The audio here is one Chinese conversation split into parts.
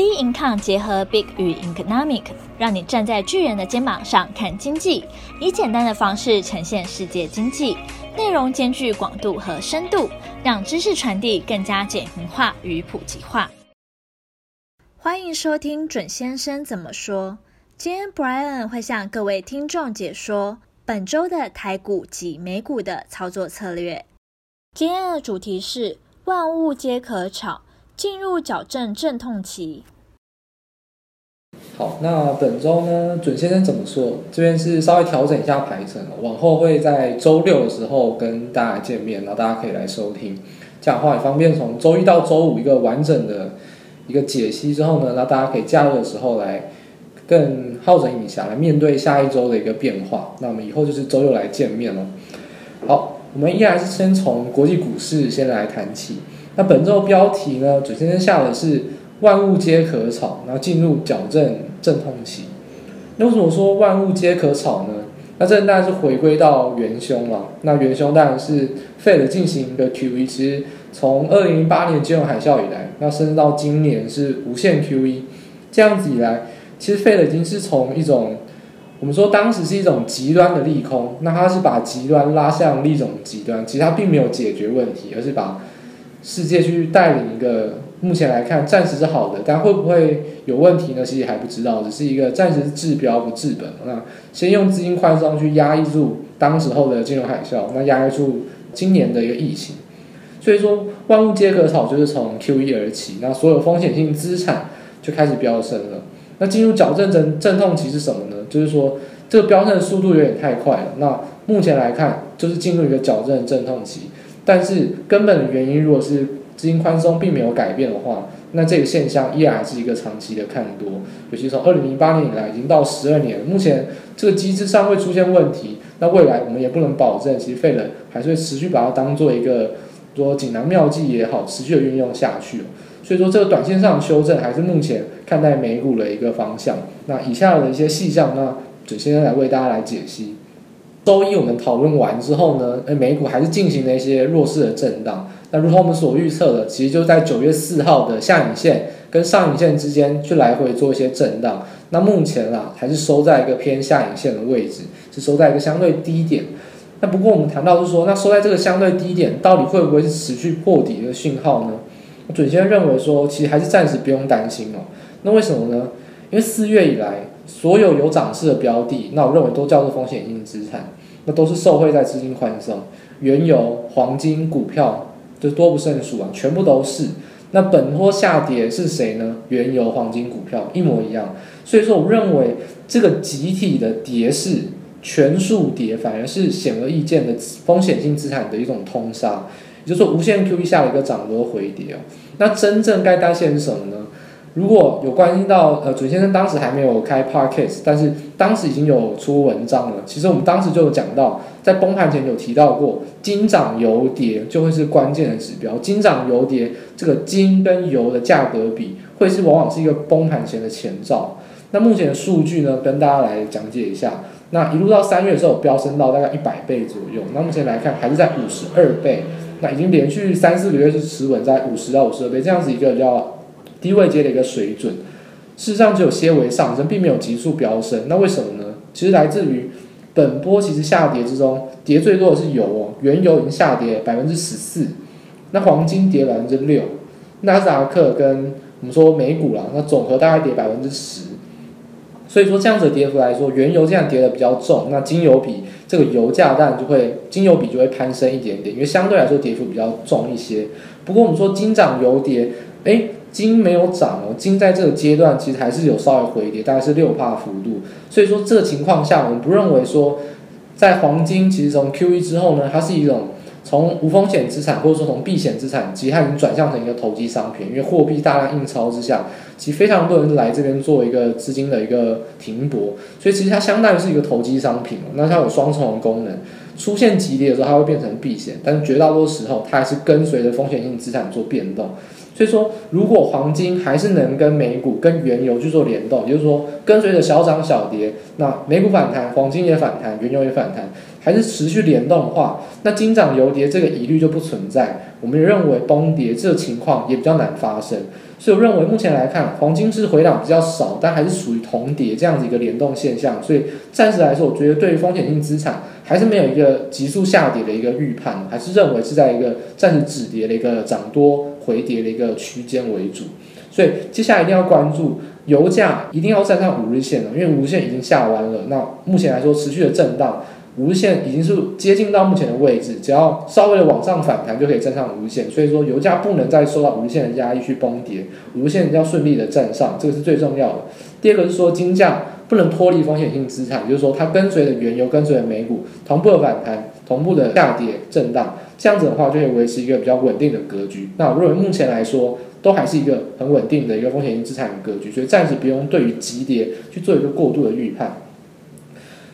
B Income 结合 Big 与 Economic，让你站在巨人的肩膀上看经济，以简单的方式呈现世界经济，内容兼具广度和深度，让知识传递更加简明化与普及化。欢迎收听准先生怎么说。今天 Brian 会向各位听众解说本周的台股及美股的操作策略。今天的主题是万物皆可炒。进入矫正阵痛期。好，那本周呢，准先生怎么说？这边是稍微调整一下排程，往后会在周六的时候跟大家见面，然后大家可以来收听。这样的话也方便从周一到周五一个完整的一个解析之后呢，那大家可以假日的时候来更好整以暇来面对下一周的一个变化。那我们以后就是周六来见面了。好，我们依然是先从国际股市先来谈起。那本周标题呢，准先生下的是万物皆可炒，然后进入矫正阵痛期。那为什么说万物皆可炒呢？那这当然是回归到元凶了。那元凶当然是 Fed 进行一个 QE，其实从二零零八年金融海啸以来，那甚至到今年是无限 QE，这样子以来，其实 Fed 已经是从一种我们说当时是一种极端的利空，那它是把极端拉向另一种极端，其实它并没有解决问题，而是把世界去带领一个，目前来看暂时是好的，但会不会有问题呢？其实还不知道，只是一个暂时治标不治本。那先用资金宽松去压抑住当时候的金融海啸，那压抑住今年的一个疫情。所以说，万物皆可炒就是从 QE 而起，那所有风险性资产就开始飙升了。那进入矫正阵阵痛期是什么呢？就是说这个飙升的速度有点太快了。那目前来看，就是进入一个矫正阵痛期。但是根本的原因，如果是资金宽松并没有改变的话，那这个现象依然还是一个长期的看多。尤其从二零零八年以来，已经到十二年，目前这个机制上会出现问题，那未来我们也不能保证，其实费了还是会持续把它当做一个说锦囊妙计也好，持续的运用下去。所以说这个短线上修正还是目前看待美股的一个方向。那以下的一些细项，那准先生来为大家来解析。周一我们讨论完之后呢，诶，美股还是进行了一些弱势的震荡。那如同我们所预测的，其实就在九月四号的下影线跟上影线之间去来回做一些震荡。那目前啊，还是收在一个偏下影线的位置，是收在一个相对低点。那不过我们谈到是说，那收在这个相对低点，到底会不会是持续破底的讯号呢？准先认为说，其实还是暂时不用担心哦。那为什么呢？因为四月以来，所有有涨势的标的，那我认为都叫做风险性资产，那都是受惠在资金宽松，原油、黄金、股票就多不胜数啊，全部都是。那本波下跌是谁呢？原油、黄金、股票一模一样。所以说，我认为这个集体的跌势全数跌，反而是显而易见的风险性资产的一种通杀，也就是说，无限 QE 下一个涨多回跌哦。那真正该担心什么呢？如果有关心到呃，准先生当时还没有开 podcast，但是当时已经有出文章了。其实我们当时就有讲到，在崩盘前有提到过，金涨油跌就会是关键的指标。金涨油跌，这个金跟油的价格比，会是往往是一个崩盘前的前兆。那目前的数据呢，跟大家来讲解一下。那一路到三月的时候，飙升到大概一百倍左右。那目前来看，还是在五十二倍。那已经连续三四个月是持稳在五十到五十二倍这样子一个叫。低位接的一个水准，事实上只有些微上升，并没有急速飙升。那为什么呢？其实来自于本波其实下跌之中，跌最多的是油哦，原油已经下跌百分之十四，那黄金跌百分之六，纳斯达克跟我们说美股啦，那总和大概跌百分之十。所以说这样子的跌幅来说，原油这样跌的比较重，那金油比这个油价当然就会金油比就会攀升一点点，因为相对来说跌幅比较重一些。不过我们说金涨油跌，诶。金没有涨哦，金在这个阶段其实还是有稍微回跌，大概是六趴幅度。所以说这个情况下，我们不认为说，在黄金其实从 QE 之后呢，它是一种从无风险资产或者说从避险资产，其实它已经转向成一个投机商品，因为货币大量印钞之下，其实非常多人来这边做一个资金的一个停泊，所以其实它相当于是一个投机商品。那它有双重的功能，出现急跌的时候它会变成避险，但是绝大多数时候它还是跟随着风险性资产做变动。所以说，如果黄金还是能跟美股、跟原油去做联动，也就是说跟随着小涨小跌，那美股反弹，黄金也反弹，原油也反弹，还是持续联动的话，那金涨油跌这个疑虑就不存在。我们认为崩跌这个情况也比较难发生。所以我认为目前来看，黄金是回档比较少，但还是属于同跌这样子一个联动现象。所以暂时来说，我觉得对于风险性资产还是没有一个急速下跌的一个预判，还是认为是在一个暂时止跌的一个涨多回跌的一个区间为主。所以接下来一定要关注油价，一定要站上五日线了，因为五日线已经下弯了。那目前来说，持续的震荡。五日线已经是接近到目前的位置，只要稍微的往上反弹就可以站上五日线，所以说油价不能再受到五日线的压力去崩跌，五日线要顺利的站上，这个是最重要的。第二个是说金价不能脱离风险性资产，就是说它跟随着原油、跟随着美股同步的反弹、同步的下跌震荡，这样子的话就可以维持一个比较稳定的格局。那我认为目前来说都还是一个很稳定的一个风险性资产的格局，所以暂时不用对于急跌去做一个过度的预判。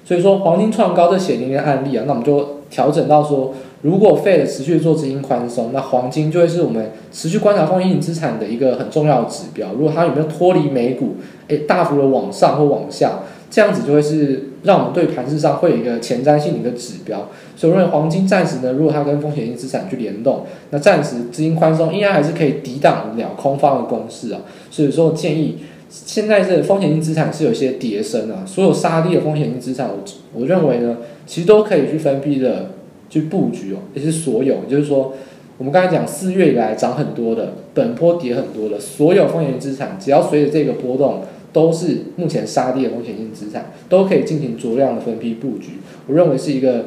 所以说黄金创高这血淋淋的案例啊，那我们就调整到说，如果 Fed 持续做资金宽松，那黄金就会是我们持续观察风险性资产的一个很重要的指标。如果它有没有脱离美股，诶，大幅的往上或往下，这样子就会是让我们对盘势上会有一个前瞻性的一个指标。所以我认为黄金暂时呢，如果它跟风险性资产去联动，那暂时资金宽松应该还是可以抵挡了空方的攻势啊。所以说建议。现在这风险性资产是有些跌升啊，所有杀跌的风险性资产，我我认为呢，其实都可以去分批的去布局哦，也是所有，就是说，我们刚才讲四月以来涨很多的，本波跌很多的，所有风险性资产，只要随着这个波动，都是目前杀低的风险性资产，都可以进行酌量的分批布局，我认为是一个。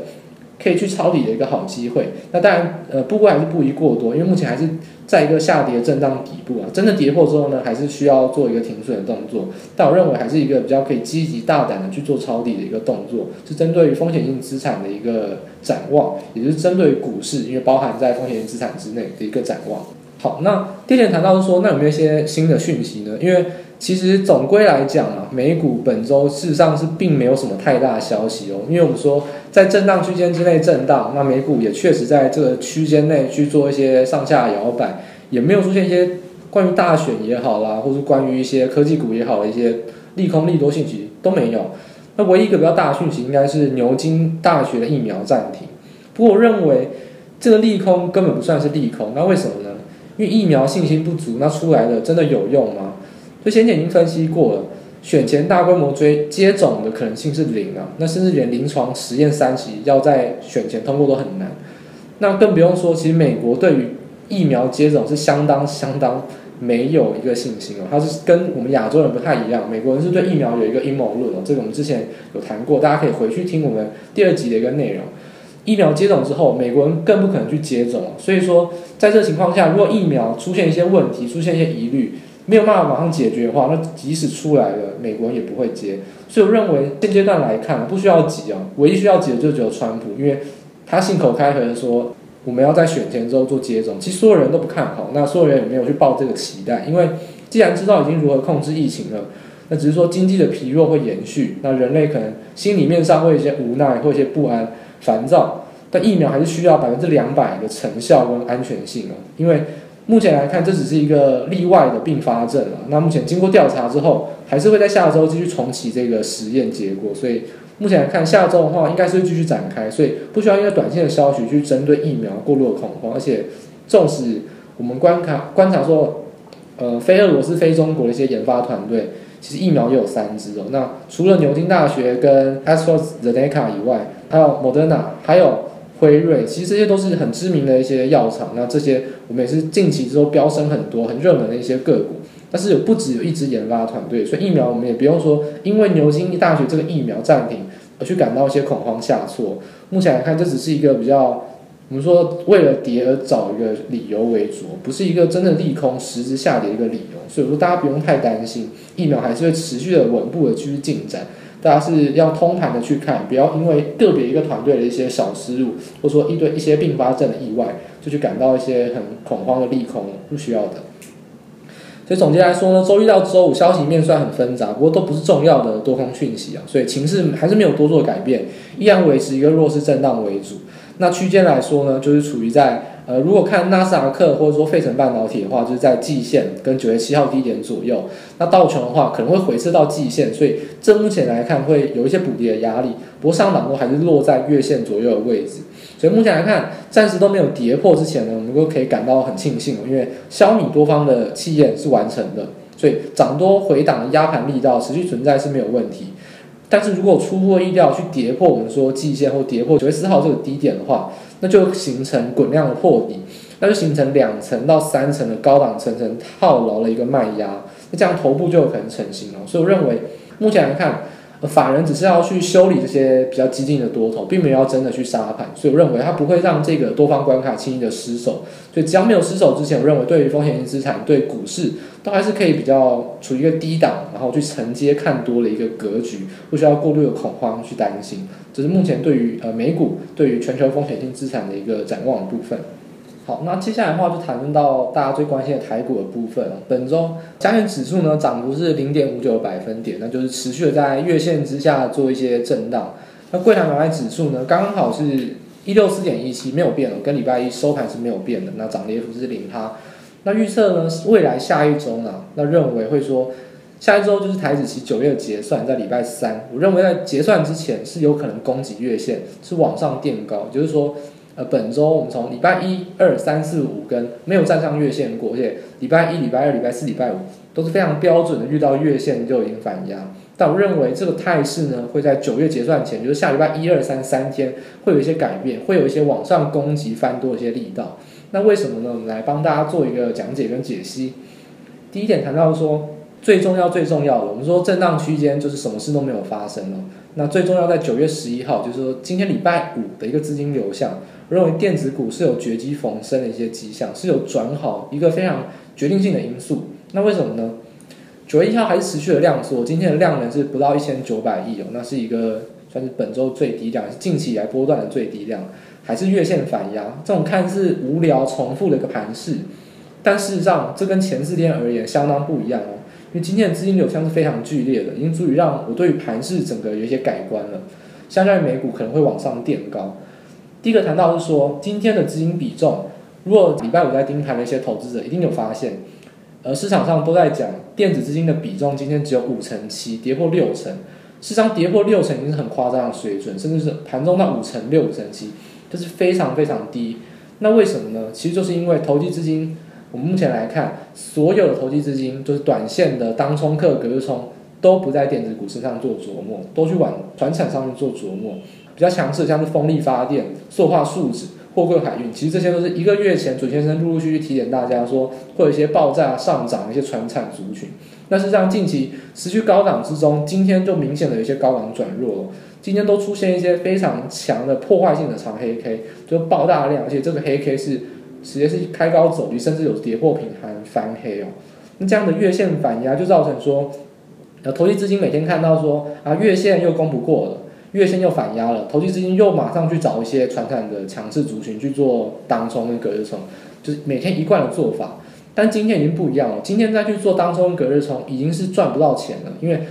可以去抄底的一个好机会，那当然，呃，不过还是不宜过多，因为目前还是在一个下跌震荡底部啊。真的跌破之后呢，还是需要做一个停损的动作。但我认为还是一个比较可以积极大胆的去做抄底的一个动作，是针对于风险性资产的一个展望，也就是针对于股市，因为包含在风险性资产之内的一个展望。好，那第二点谈到说，那有没有一些新的讯息呢？因为其实总归来讲啊，美股本周事实上是并没有什么太大的消息哦，因为我们说在震荡区间之内震荡，那美股也确实在这个区间内去做一些上下摇摆，也没有出现一些关于大选也好啦，或是关于一些科技股也好的一些利空利多信息都没有。那唯一一个比较大的讯息应该是牛津大学的疫苗暂停，不过我认为这个利空根本不算是利空，那为什么呢？因为疫苗信心不足，那出来的真的有用吗？所以先前已经分析过了，选前大规模追接种的可能性是零啊，那甚至连临床实验三期要在选前通过都很难。那更不用说，其实美国对于疫苗接种是相当相当没有一个信心哦，它是跟我们亚洲人不太一样，美国人是对疫苗有一个阴谋论哦，这个我们之前有谈过，大家可以回去听我们第二集的一个内容。疫苗接种之后，美国人更不可能去接种，所以说在这情况下，如果疫苗出现一些问题，出现一些疑虑，没有办法马上解决的话，那即使出来了，美国人也不会接。所以我认为现阶段来看，不需要急啊，唯一需要急的就只有川普，因为他信口开河的说我们要在选前之后做接种，其实所有人都不看好，那所有人也没有去抱这个期待，因为既然知道已经如何控制疫情了，那只是说经济的疲弱会延续，那人类可能心里面上会有一些无奈，或一些不安。烦躁，但疫苗还是需要百分之两百的成效跟安全性哦。因为目前来看，这只是一个例外的并发症了。那目前经过调查之后，还是会在下周继续重启这个实验结果。所以目前来看，下周的话应该是会继续展开，所以不需要因为短线的消息去针对疫苗过度的恐慌。而且，纵使我们观察观察说，呃，非俄罗斯、非中国的一些研发团队。其实疫苗也有三支哦，那除了牛津大学跟 AstraZeneca 以外，还有 Moderna，还有辉瑞，其实这些都是很知名的一些药厂。那这些我们也是近期之后飙升很多、很热门的一些个股。但是有不止有一支研发团队，所以疫苗我们也不用说，因为牛津大学这个疫苗暂停而去感到一些恐慌下挫。目前来看，这只是一个比较。我们说，为了跌而找一个理由为主，不是一个真的利空实质下跌一个理由。所以说，大家不用太担心，疫苗还是会持续的稳步的继续进展。大家是要通盘的去看，不要因为个别一个团队的一些小失误，或者说一堆一些并发症的意外，就去感到一些很恐慌的利空，不需要的。所以总结来说呢，周一到周五消息面算很纷杂，不过都不是重要的多空讯息啊，所以情势还是没有多做改变，依然维持一个弱势震荡为主。那区间来说呢，就是处于在呃，如果看纳斯达克或者说费城半导体的话，就是在季线跟九月七号低点左右。那道琼的话可能会回撤到季线，所以这目前来看会有一些补跌的压力。不过上档都还是落在月线左右的位置。所以目前来看，暂时都没有跌破之前呢，我们都可以感到很庆幸，因为消米多方的气焰是完成的，所以涨多回档的压盘力道持续存在是没有问题。但是如果出乎意料去跌破我们说季线或跌破九月四号这个低点的话，那就形成滚量的破底，那就形成两层到三层的高档层层套牢的一个卖压，那这样头部就有可能成型了。所以我认为目前来看。法人只是要去修理这些比较激进的多头，并没有要真的去杀盘，所以我认为它不会让这个多方关卡轻易的失守。所以只要没有失守之前，我认为对于风险性资产、对股市都还是可以比较处于一个低档，然后去承接看多的一个格局，不需要过度的恐慌去担心。这是目前对于呃美股、对于全球风险性资产的一个展望的部分。好，那接下来的话就谈论到大家最关心的台股的部分。本周加权指数呢涨幅是零点五九百分点，那就是持续的在月线之下做一些震荡。那柜台买卖指数呢刚好是一六四点一七，没有变了，跟礼拜一收盘是没有变的。那涨跌幅是零趴。那预测呢未来下一周呢，那认为会说下一周就是台指期九月结算在礼拜三，我认为在结算之前是有可能攻击月线，是往上垫高，就是说。呃，本周我们从礼拜一、二、三、四、五跟没有站上月线过，而且礼拜一、礼拜二、礼拜四、礼拜五都是非常标准的，遇到月线就已经反压。但我认为这个态势呢，会在九月结算前，就是下礼拜一、二、三三天会有一些改变，会有一些往上攻击翻多一些力道。那为什么呢？我们来帮大家做一个讲解跟解析。第一点谈到说，最重要最重要的，我们说震荡区间就是什么事都没有发生了。那最重要在九月十一号，就是说今天礼拜五的一个资金流向。我认为电子股是有绝迹逢生的一些迹象，是有转好一个非常决定性的因素。那为什么呢？九月一号还是持续的量缩，今天的量能是不到一千九百亿哦，那是一个算是本周最低量，是近期以来波段的最低量，还是月线反压。这种看似无聊重复的一个盘势，但事实上这跟前四天而言相当不一样哦，因为今天的资金流向是非常剧烈的，已经足以让我对于盘势整个有一些改观了。相较于美股可能会往上垫高。第一个谈到是说，今天的资金比重，如果礼拜五在盯盘的一些投资者一定有发现，而市场上都在讲电子资金的比重今天只有五成七，跌破六成，事实上跌破六成已经是很夸张的水准，甚至是盘中到五成六、五成七，这是非常非常低。那为什么呢？其实就是因为投机资金，我们目前来看，所有的投机资金就是短线的当冲客、隔日冲，都不在电子股身上做琢磨，都去往传产上面做琢磨。比较强势，像是风力发电、塑化树脂、货柜海运，其实这些都是一个月前准先生陆陆续续提点大家说会有一些爆炸上涨一些传产族群。那实际上近期持续高档之中，今天就明显的有一些高档转弱了。今天都出现一些非常强的破坏性的长黑 K，就爆大量，而且这个黑 K 是直接是开高走低，甚至有跌破平盘翻黑哦。那这样的月线反压就造成说，呃，投机资金每天看到说啊，月线又攻不过了。月线又反压了，投机资金又马上去找一些传产的强势族群去做当冲跟隔日冲，就是每天一贯的做法。但今天已经不一样了，今天再去做当冲隔日冲已经是赚不到钱了，因为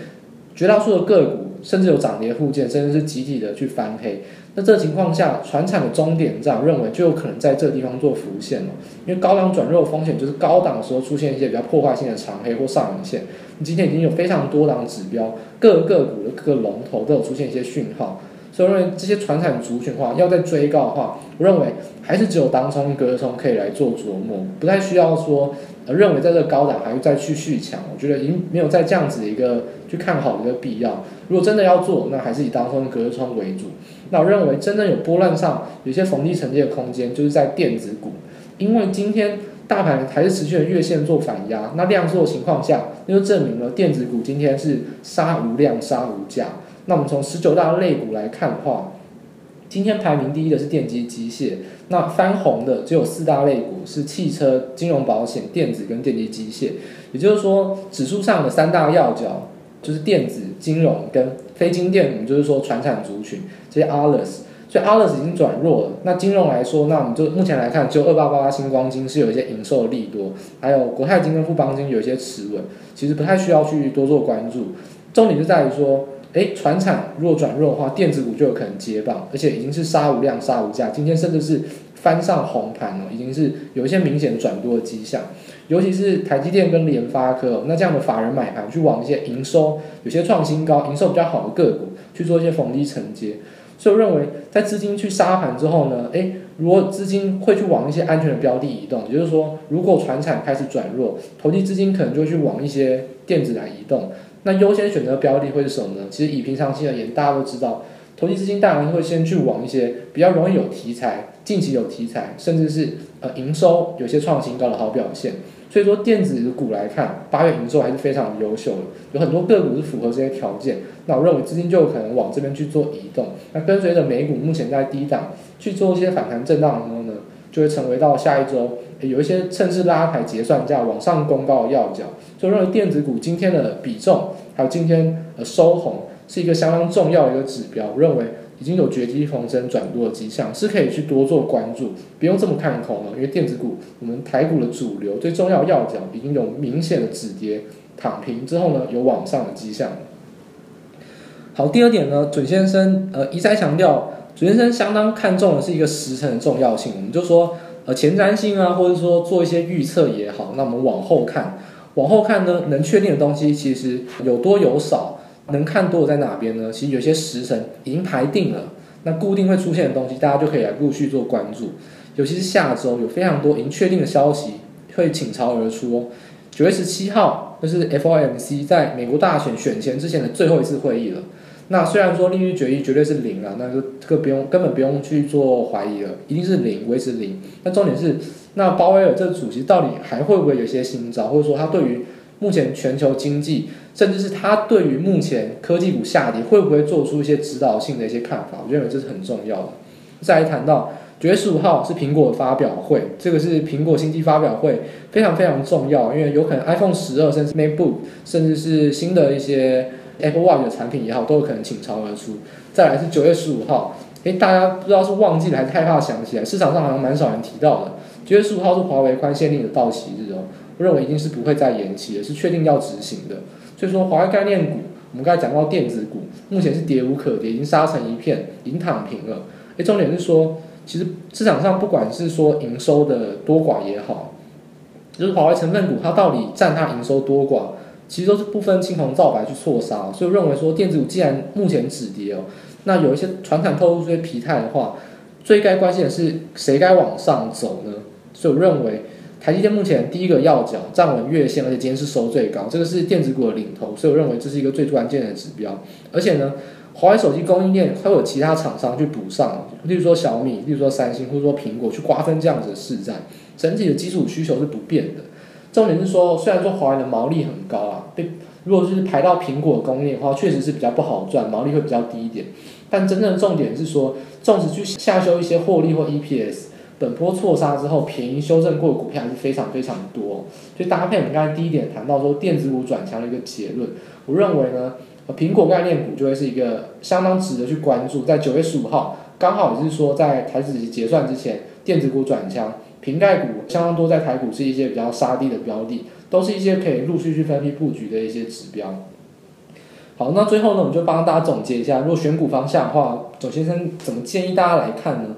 绝大多数的个股甚至有涨跌互见，甚至是集体的去翻黑。那这个情况下，传产的终点站认为就有可能在这个地方做浮现了，因为高档转弱风险就是高档的时候出现一些比较破坏性的长黑或上影线。今天已经有非常多档指标，各个股的各个龙头都有出现一些讯号，所以我认为这些传产族群的话要再追高的话，我认为还是只有当冲、隔日冲可以来做琢磨，不太需要说呃认为在这个高档还会再去续强，我觉得已经没有在这样子的一个去看好的一个必要。如果真的要做，那还是以当冲、隔日冲为主。那我认为真正有波浪上有些逢低承接的空间，就是在电子股，因为今天。大盘还是持续的月线做反压，那量缩的情况下，那就证明了电子股今天是杀无量、杀无价。那我们从十九大类股来看的话，今天排名第一的是电机机械，那翻红的只有四大类股是汽车、金融保险、电子跟电机机械。也就是说，指数上的三大要角就是电子、金融跟非金电，我们就是说传产族群这些 others。所以 others 已经转弱了。那金融来说，那我们就目前来看，就二八八八星光金是有一些营收的利多，还有国泰金跟富邦金有一些持稳，其实不太需要去多做关注。重点就在于说，诶，传产如果转弱的话，电子股就有可能接棒，而且已经是杀无量、杀无价，今天甚至是翻上红盘了，已经是有一些明显转多的迹象。尤其是台积电跟联发科，那这样的法人买盘去往一些营收有些创新高、营收比较好的个股去做一些逢低承接。所以我认为在资金去杀盘之后呢，诶，如果资金会去往一些安全的标的移动，也就是说，如果船产开始转弱，投机资金可能就会去往一些电子来移动。那优先选择标的会是什么呢？其实以平常心而言，大家都知道，投机资金当然会先去往一些比较容易有题材、近期有题材，甚至是呃营收有些创新高的好表现。所以说电子股来看，八月营收还是非常优秀的，有很多个股是符合这些条件。那我认为资金就有可能往这边去做移动。那跟随着美股目前在低档去做一些反弹震荡的时候呢，就会成为到下一周有一些趁势拉抬结算价往上攻高的要角。所以认为电子股今天的比重，还有今天呃收红，是一个相当重要的一个指标。我认为。已经有绝地逢生转弱的迹象，是可以去多做关注，不用这么看空了。因为电子股，我们台股的主流最重要要角已经有明显的止跌躺平之后呢，有往上的迹象。好，第二点呢，准先生呃一再强调，准先生相当看重的是一个时辰的重要性。我们就说呃前瞻性啊，或者说做一些预测也好，那我们往后看，往后看呢，能确定的东西其实有多有少。能看多的在哪边呢？其实有些时辰已经排定了，那固定会出现的东西，大家就可以来陆续做关注。尤其是下周有非常多已经确定的消息会倾巢而出哦。九月十七号就是 FOMC 在美国大选选前之前的最后一次会议了。那虽然说利率决议绝对是零了，那就这个不用根本不用去做怀疑了，一定是零，维持零。那重点是，那鲍威尔这主席到底还会不会有些新招，或者说他对于目前全球经济，甚至是他对于目前科技股下跌会不会做出一些指导性的一些看法，我认为这是很重要的。再来谈到九月十五号是苹果的发表会，这个是苹果新机发表会，非常非常重要，因为有可能 iPhone 十二甚至 MacBook，甚至是新的一些 Apple Watch 的产品也好，都有可能倾巢而出。再来是九月十五号，诶，大家不知道是忘记了还是害怕想起来，市场上好像蛮少人提到的。九月十五号是华为宽限令的到期日哦。我认为一定是不会再延期了，是确定要执行的。所以说，华为概念股，我们刚才讲到电子股，目前是跌无可跌，已经杀成一片，已经躺平了。诶，重点是说，其实市场上不管是说营收的多寡也好，就是华为成分股它到底占它营收多寡，其实都是不分青红皂白去错杀。所以认为说，电子股既然目前止跌哦，那有一些传产透露这些疲态的话，最该关心的是谁该往上走呢？所以我认为。台积电目前第一个要角站稳月线，而且今天是收最高，这个是电子股的领头，所以我认为这是一个最关键的指标。而且呢，华为手机供应链会有其他厂商去补上，例如说小米，例如说三星，或者说苹果去瓜分这样子的市占，整体的基础需求是不变的。重点是说，虽然说华为的毛利很高啊，被如果就是排到苹果供应链的话，确实是比较不好赚，毛利会比较低一点。但真正的重点是说，纵使去下修一些获利或 EPS。本波错杀之后，便宜修正过的股票还是非常非常多，所以搭配我们刚才第一点谈到说电子股转强的一个结论，我认为呢，苹果概念股就会是一个相当值得去关注。在九月十五号，刚好也是说在台指结算之前，电子股转强，苹概股相当多在台股是一些比较杀低的标的，都是一些可以陆续去分批布局的一些指标。好，那最后呢，我们就帮大家总结一下，如果选股方向的话，总先生怎么建议大家来看呢？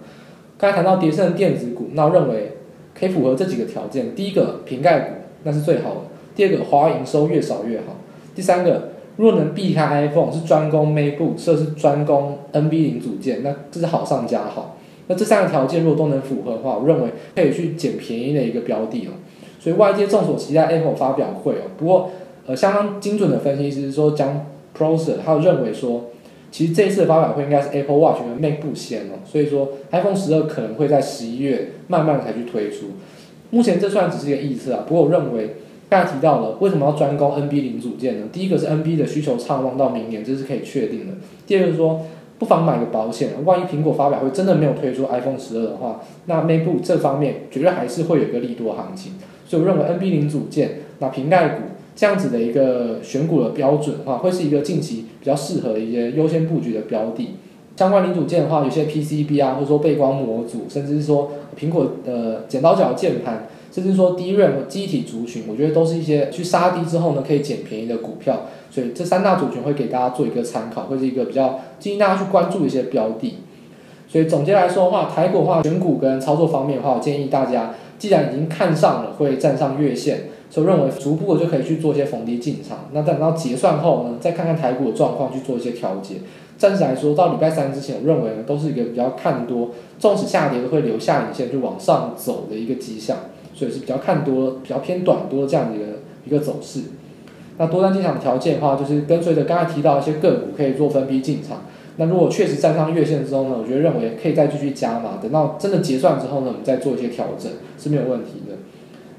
刚才谈到跌深的电子股，那我认为可以符合这几个条件：第一个，瓶盖股那是最好的；第二个，华为营收越少越好；第三个，若能避开 iPhone，是专攻 MacBook，或是专攻 NB 零组件，那这是好上加好。那这三个条件如果都能符合的话，我认为可以去捡便宜的一个标的哦。所以外界众所期待 Apple 发表会哦，不过呃相当精准的分析是说，将 Prosser 他认为说。其实这一次的发表会应该是 Apple Watch 和 MacBook 先哦，所以说 iPhone 十二可能会在十一月慢慢才去推出。目前这算只是一个预测啊，不过我认为刚才提到了为什么要专攻 NB 零组件呢？第一个是 NB 的需求畅旺到明年，这是可以确定的。第二个是说不妨买个保险，万一苹果发表会真的没有推出 iPhone 十二的话，那 MacBook 这方面绝对还是会有一个利多行情。所以我认为 NB 零组件，那苹概股。这样子的一个选股的标准的话，会是一个近期比较适合一些优先布局的标的。相关零组件的话，有些 PCB 啊，或者说背光模组，甚至是说苹果的剪刀脚键盘，甚至说 DRAM 记忆体族群，我觉得都是一些去杀低之后呢，可以捡便宜的股票。所以这三大族群会给大家做一个参考，会是一个比较建议大家去关注一些标的。所以总结来说的话，台股的话选股跟操作方面的话，我建议大家既然已经看上了，会站上月线。所以认为逐步的就可以去做一些逢低进场，那等到结算后呢，再看看台股的状况去做一些调节。暂时来说到礼拜三之前，我认为呢都是一个比较看多，纵使下跌都会留下影线就往上走的一个迹象，所以是比较看多，比较偏短多这样的一个一个走势。那多单进场的条件的话，就是跟随着刚才提到一些个股可以做分批进场。那如果确实站上月线之后呢，我觉得认为可以再继续加码，等到真的结算之后呢，我们再做一些调整是没有问题的。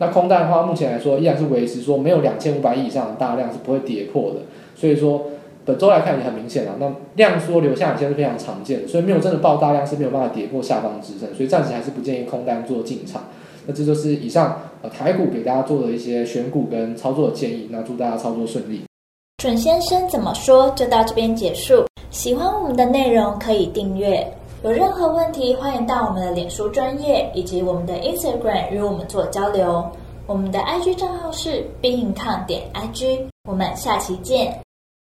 那空单的话，目前来说依然是维持说没有两千五百亿以上的大量是不会跌破的，所以说本周来看也很明显啊。那量缩留下影线是非常常见的，所以没有真的爆大量是没有办法跌破下方支撑，所以暂时还是不建议空单做进场。那这就是以上呃台股给大家做的一些选股跟操作的建议，那祝大家操作顺利。准先生怎么说就到这边结束。喜欢我们的内容可以订阅，有任何问题欢迎到我们的脸书专业以及我们的 Instagram 与我们做交流。我们的 IG 账号是 Be In Com 点 IG，我们下期见。